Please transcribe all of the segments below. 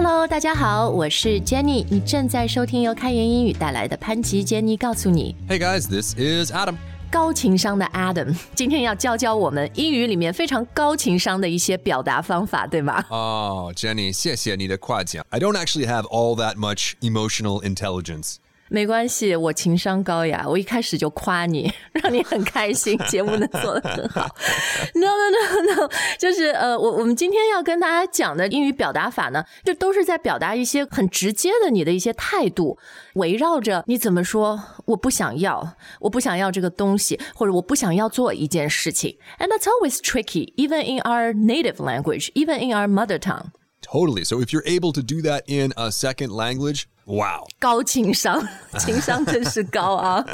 Hello，大家好，我是 Jenny，你正在收听由开言英语带来的潘吉 Jenny 告诉你。 Hey guys, this is Adam. 高情商的 Adam，今天要教教我们英语里面非常高情商的一些表达方法，对吗？ Oh, Jenny, 谢谢你的夸奖. I don't actually have all that much emotional intelligence. 没关系，我情商高呀，我一开始就夸你，让你很开心，节目能做得很好。No no no no，就是呃，我我们今天要跟大家讲的英语表达法呢，就都是在表达一些很直接的你的一些态度，围绕着你怎么说，我不想要，我不想要这个东西，或者我不想要做一件事情。And that's always tricky, even in our native language, even in our mother tongue. Totally. So if you're able to do that in a second language, wow. 高情商，情商真是高啊！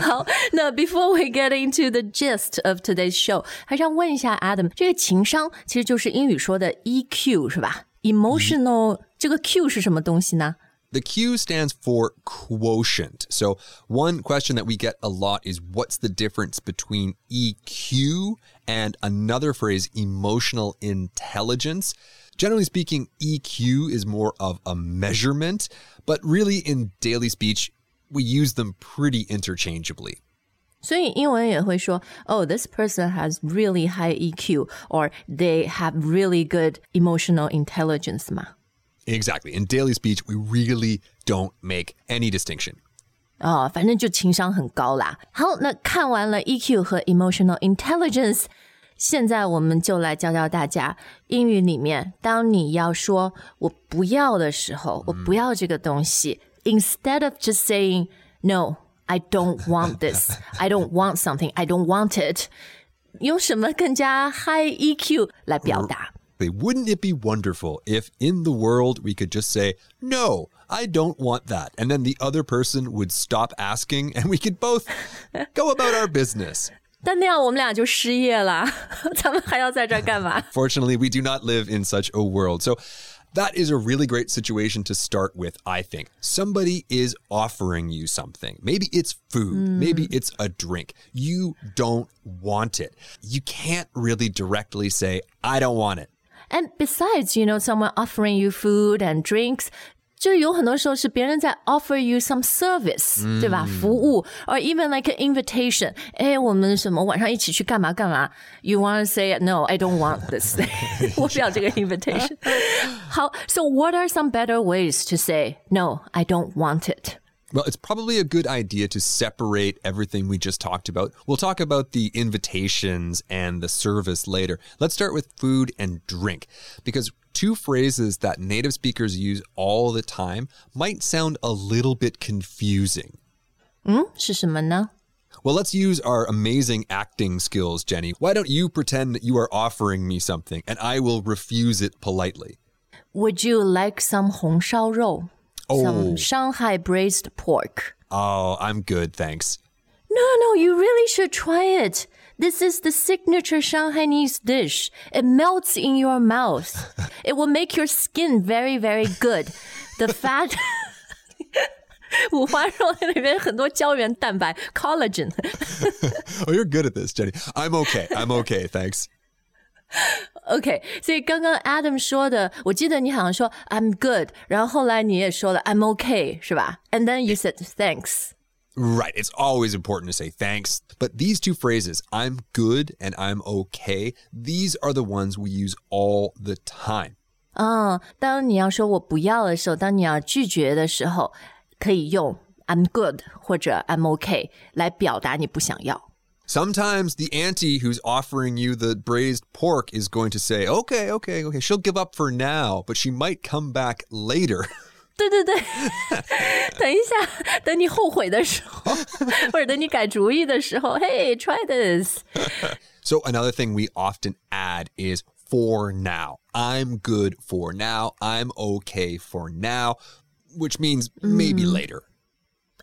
好，那 before we get into the gist of today's show，还是要问一下 Adam，这个情商其实就是英语说的 EQ 是吧？Emotional、这个 Q 是什么东西呢？ The Q stands for quotient. So, one question that we get a lot is what's the difference between EQ and another phrase, emotional intelligence? Generally speaking, EQ is more of a measurement, but really in daily speech, we use them pretty interchangeably. 所以英文也会说，Oh, this person has really high EQ, or they have really good emotional intelligence 嘛。 Exactly. In daily speech, we really don't make any distinction. 哦，反正就情商很高啦。好，那看完了 EQ 和 emotional intelligence， 现在我们就来教教大家英语里面，当你要说我不要的时候，我不要这个东西，instead of just saying no。I don't want this. I don't want something. I don't want it. 用什么更加 high EQ 来表达？ But wouldn't it be wonderful if in the world we could just say, no, I don't want that. And then the other person would stop asking and we could both go about our business. 但那样我们俩就失业了，咱们还要在这儿干嘛？ Fortunately, we do not live in such a world. So that is a really great situation to start with, I think. Somebody is offering you something. Maybe it's food, maybe it's a drink. You don't want it. You can't really directly say, I don't want it. And besides, you know, someone offering you food and drinks. 就有很多时候是别人在 offer you some service，、对吧？服务，or even like an invitation。哎，我们什么晚上一起去干嘛干嘛？You want to say no? I don't want this. 我不要这个 invitation。好，So what are some better ways to say no? I don't want it. Well, it's probably a good idea to separate everything we just talked about. We'll talk about the invitations and the service later. Let's start with food and drink because two phrases that native speakers use all the time might sound a little bit confusing. 是什么呢？ Well, let's use our amazing acting skills, Jenny. Why don't you pretend that you are offering me something and I will refuse it politely? Would you like some 红烧肉? Oh. Some Shanghai braised pork. Oh, I'm good, thanks. No, no, you really should try it. This is the signature Shanghainese dish. It melts in your mouth. it will make your skin very, very good. The fat. 五花肉里面很多胶原蛋白 collagen。 Oh, you're good at this, Jenny. I'm okay. I'm okay, thanks. OK，所以刚刚 Adam 说的，我记得你好像说 I'm good，然后后来你也说了 I'm okay，是吧？And then you said thanks。 Right. It's always important to say thanks. But these two phrases, I'm good and I'm okay, these are the ones we use all the time. 嗯，当你要说我不要的时候，当你要拒绝的时候，可以用 I'm good 或者 I'm okay 来表达你不想要。 Sometimes the auntie who's offering you the braised pork is going to say, okay, okay, okay, she'll give up for now, but she might come back later. 对对对，等一下，等你后悔的时候，或者等你改主意的时候，Hey, try this。 So another thing we often add is for now. I'm good for now. I'm okay for now, which means maybe later.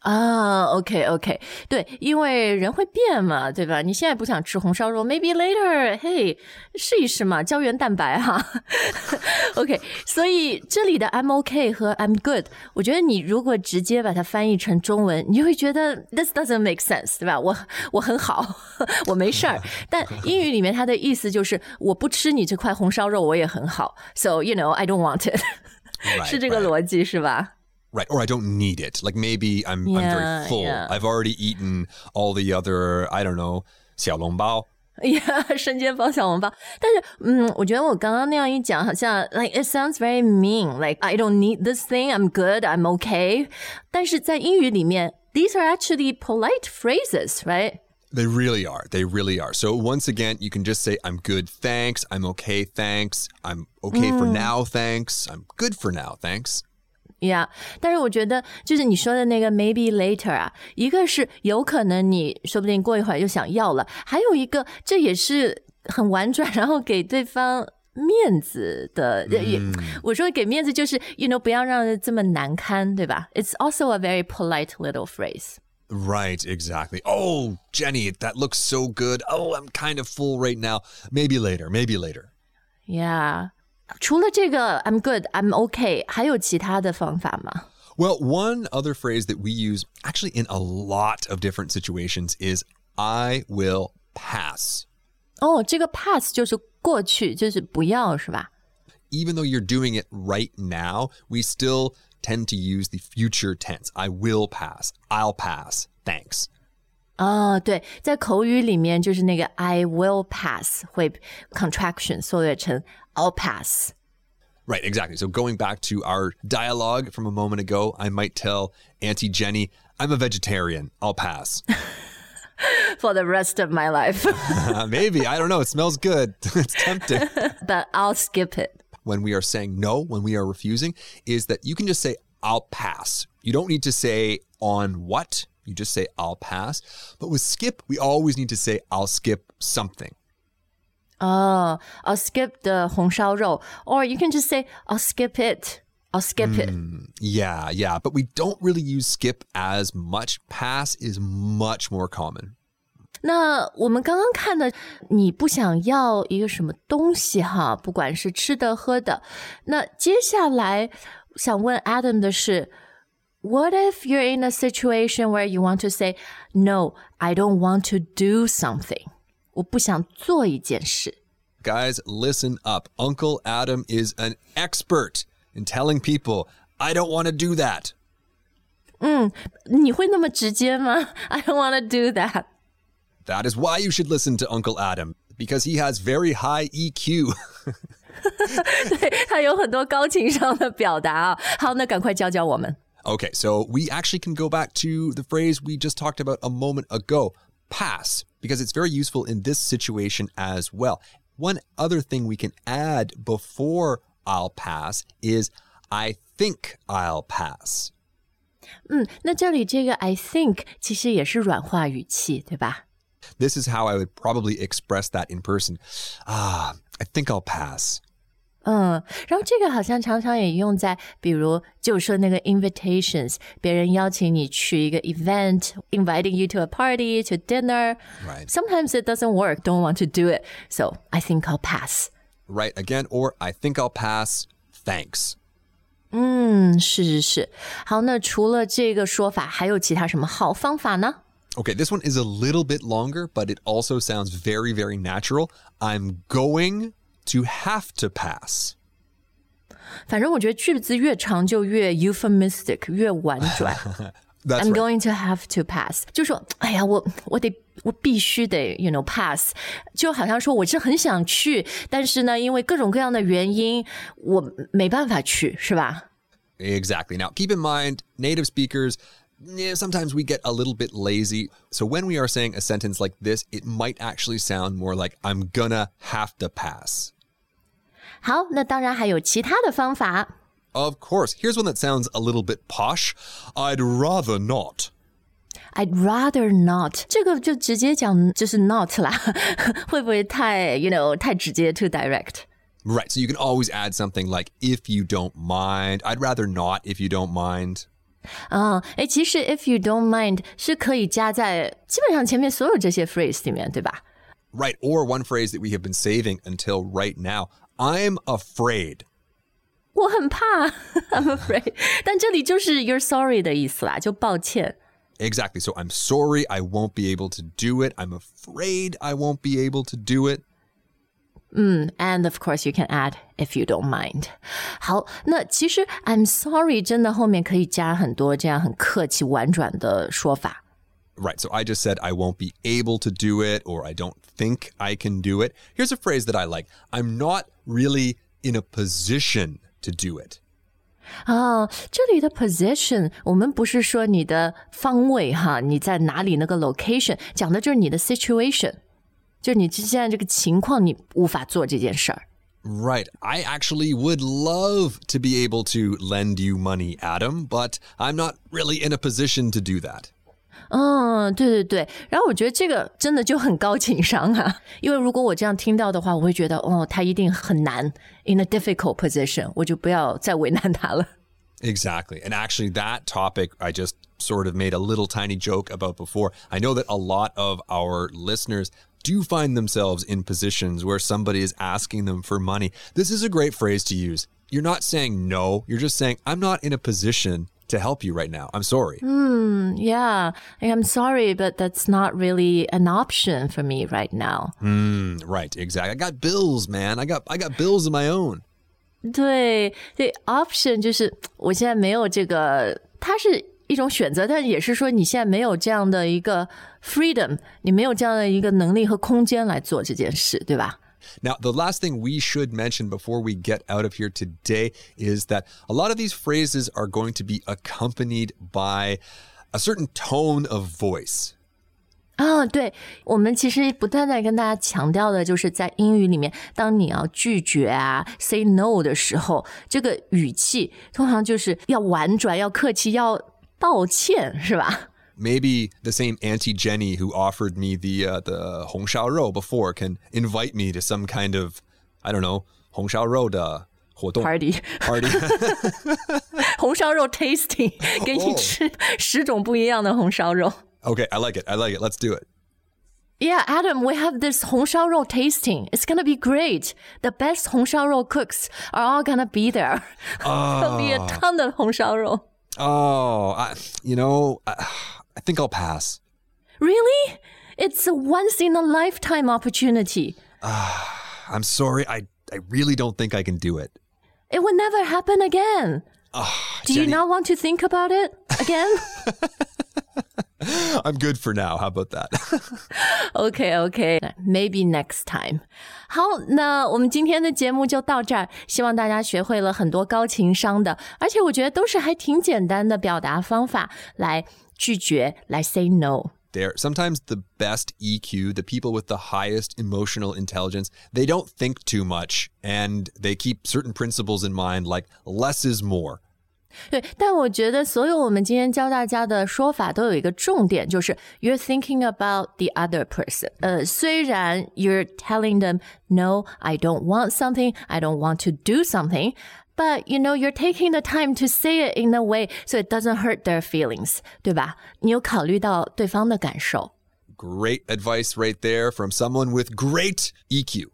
啊，OK OK，对，因为人会变嘛，对吧？你现在不想吃红烧肉，maybe later，嘿，试一试嘛，胶原蛋白哈。OK，所以这里的 I'm OK 和 I'm good，我觉得你如果直接把它翻译成中文，你就会觉得 this doesn't make sense，对吧？我我很好，我没事儿。但英语里面它的意思就是我不吃你这块红烧肉，我也很好。So you know I don't want it 是这个逻辑是吧？Right. Or I don't need it. Like maybe I'm, I'm Yeah, very full. yeah. I've already eaten all the other, I don't know, 小笼包.呀，生煎包、小笼包，但是，嗯，我觉得我刚刚那样一讲，好像 like it sounds very mean. Like I don't need this thing. I'm good. I'm okay. 但是在英语里面，these are actually polite phrases, right? They really are. They really are. So once again, you can just say, I'm good, thanks. I'm okay, thanks. I'm okay for now, thanks. I'm good for now, thanks. Yeah，但是我觉得就是你说的那个 maybe later 啊，一个是有可能你说不定过一会儿就想要了，还有一个这也是很婉转，然后给对方面子的。也、我说给面子就是 you know 不要让人这么难堪，对吧？It's also a very polite little phrase. Right, exactly. Oh, Jenny, that looks so good. Oh, I'm kind of full right now. Maybe later, maybe later. Yeah， 除了这个 I'm good, I'm okay，还有其他的方法吗？ Well, one other phrase that we use actually in a lot of different situations is I will pass. 哦，这个 pass 就是过去，就是不要，是吧？ even though you're doing it right now, we still tend to use the future tense. I will pass. I'll pass. Thanks. 哦，对，在口语里面就是那个 I will pass 会 contraction 缩略成 I'll pass。Right, exactly. So going back to our dialogue from a moment ago, I might tell Auntie Jenny, I'm a vegetarian. I'll pass. For the rest of my life, Uh, maybe. I don't know. It smells good. it's tempting. but I'll skip it. When we are saying no, when we are refusing, is that you can just say, I'll pass. You don't need to say on what. You just say, I'll pass. But with skip, we always need to say, I'll skip something. 哦、i will skip the 红烧肉，or you can just say I'll skip it. I'll skip it. Yeah, yeah, but we don't really use skip as much. Pass is much more common. 那我们刚刚看的，你不想要一个什么东西哈，不管是吃的喝的。那接下来想问 Adam 的是，What if you're in a situation where you want to say no, I don't want to do something？ 我不想做一件事。 Guys, listen up. Uncle Adam is an expert in telling people, I don't want to do that. 你会那么直接吗？I don't want to do that. That is why you should listen to Uncle Adam, because he has very high E EQ. 他有很多高情商的表达啊。好，那赶快教教我们。 Okay, so we actually can go back to the phrase we just talked about a moment ago pass, because it's very useful in this situation as well. One other thing we can add before I'll pass is I think I'll pass. 嗯，那这里这个 I think 其实也是软化语气，对吧？ This is how I would probably express that in person. Ah, I think I'll pass. 嗯，然后这个好像常常也用在，比如就说那个 invitations，别人邀请你去一个 event，inviting you to a party, to dinner. Right. Sometimes it doesn't work. Don't want to do it. So I think I'll pass. Right again, or I think I'll pass. Thanks. 嗯，是是是。好，那除了这个说法，还有其他什么好方法呢？ Okay, this one is a little bit longer, but it also sounds very, very natural. I'm going to have to pass. 反正我觉得句子越长就越 euphemistic，越婉转。 That's I'm right. going to have to pass，就说，哎呀，我我得我必须得，you know pass，就好像说我是很想去，但是呢，因为各种各样的原因，我没办法去，是吧？ Exactly. Now, keep in mind, native speakers, yeah, sometimes we get a little bit lazy. So when we are saying a sentence like this, it might actually sound more like I'm gonna have to pass. 好，那当然还有其他的方法。 Of course, here's one that sounds a little bit posh. I'd rather not. I'd rather not，这个就直接讲就是 not 啦，会不会太 you know 太直接 too direct？ Right. So you can always add something like, if you don't mind. I'd rather not if you don't mind. 啊，哎，其实 if you don't mind 是可以加在基本上前面所有这些 phrase 里面，对吧？ Right. Or one phrase that we have been saving until right now. I'm afraid. 我很怕，I'm afraid。但这里就是 you're sorry 的意思啦，就抱歉。 Exactly. So I'm sorry I won't be able to do it. I'm afraid I won't be able to do it. 嗯，and of course you can add if you don't mind。好，那其实 I'm sorry 真的后面可以加很多这样很客气婉转的说法。 Right. So I just said I won't be able to do it or I don't think I can do it. Here's a phrase that I like I'm not really in a position to do it. 哦，这里的 position 我们不是说你的方位哈，你在哪里那个 location，讲的就是你的 situation，就是你现在这个情况，你无法做这件事儿。 Right. I actually would love to be able to lend you money, Adam, but I'm not really in a position to do that. 嗯，对对对，然后我觉得这个真的就很高情商啊，因为如果我这样听到的话，我会觉得哦，他一定很难，in a difficult position，我就不要再为难他了。 Exactly. And actually, that topic I just sort of made a little tiny joke about before. I know that a lot of our listeners do find themselves in positions where somebody is asking them for money. This is a great phrase to use. You're not saying no, you're just saying, I'm not in a position to help you right now. I'm sorry. Yeah, I'm sorry, but that's not really an option for me right now. Right, exactly. I got bills, man. I got I got bills of my own. 对对，option 就是我现在没有这个，它是一种选择，但也是说你现在没有这样的一个 freedom，你没有这样的一个能力和空间来做这件事，对吧？ Now, the last thing we should mention before we get out of here today is that a lot of these phrases are going to be accompanied by a certain tone of voice. 啊，对，我们其实不断在跟大家强调的，就是在英语里面，当你要拒绝啊 say no 的时候，这个语气通常就是要婉转、要客气、要道歉，是吧？ Maybe the same Auntie Jenny who offered me the uh, the Hong Shao Rou before can invite me to some kind of I don't know Hong Shao Rou 的活动 Party party. 红烧肉 tasting，给你吃十种不一样的红烧肉。 okay, I like it. I like it. Let's do it. Yeah, Adam, we have this 红烧肉 tasting. It's gonna be great. The best 红烧肉 cooks are all gonna be there. There'll be a ton of 红烧肉. Oh, I, you know, I, I think I'll pass. Really? It's a once in a lifetime opportunity. Ah, I'm sorry. I I really don't think I can do it. It will never happen again. Ah, do you Jenny. not want to think about it again? I'm good for now. How about that? OK OK, maybe next time. 好，那我们今天的节目就到这儿。希望大家学会了很多高情商的，而且我觉得都是还挺简单的表达方法来拒绝，来 say no。 They're sometimes the best EQ, the people with the highest emotional intelligence. They don't think too much and they keep certain principles in mind, like less is more. 对，但我觉得所有我们今天教大家的说法都有一个重点，就是 you're thinking about the other person。呃，虽然 you're telling them no, I don't want something, I don't want to do something. But you know, you're taking the time to say it in a way so it doesn't hurt their feelings，对吧？你有考虑到对方的感受 Great advice right there from someone with great E EQ.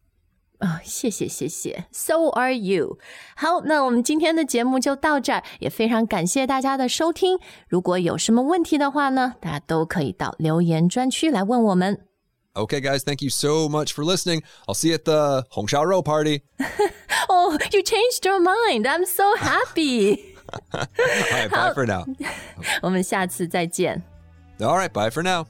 啊、谢谢谢谢，So are you。好，那我们今天的节目就到这儿，也非常感谢大家的收听。如果有什么问题的话呢，大家都可以到留言专区来问我们。 Okay, guys, thank you so much for listening. I'll see you at the Hong Shao Rou party. Oh, you changed your mind. I'm so happy. All right, bye for now. 我们下次再见。 All right, bye for now.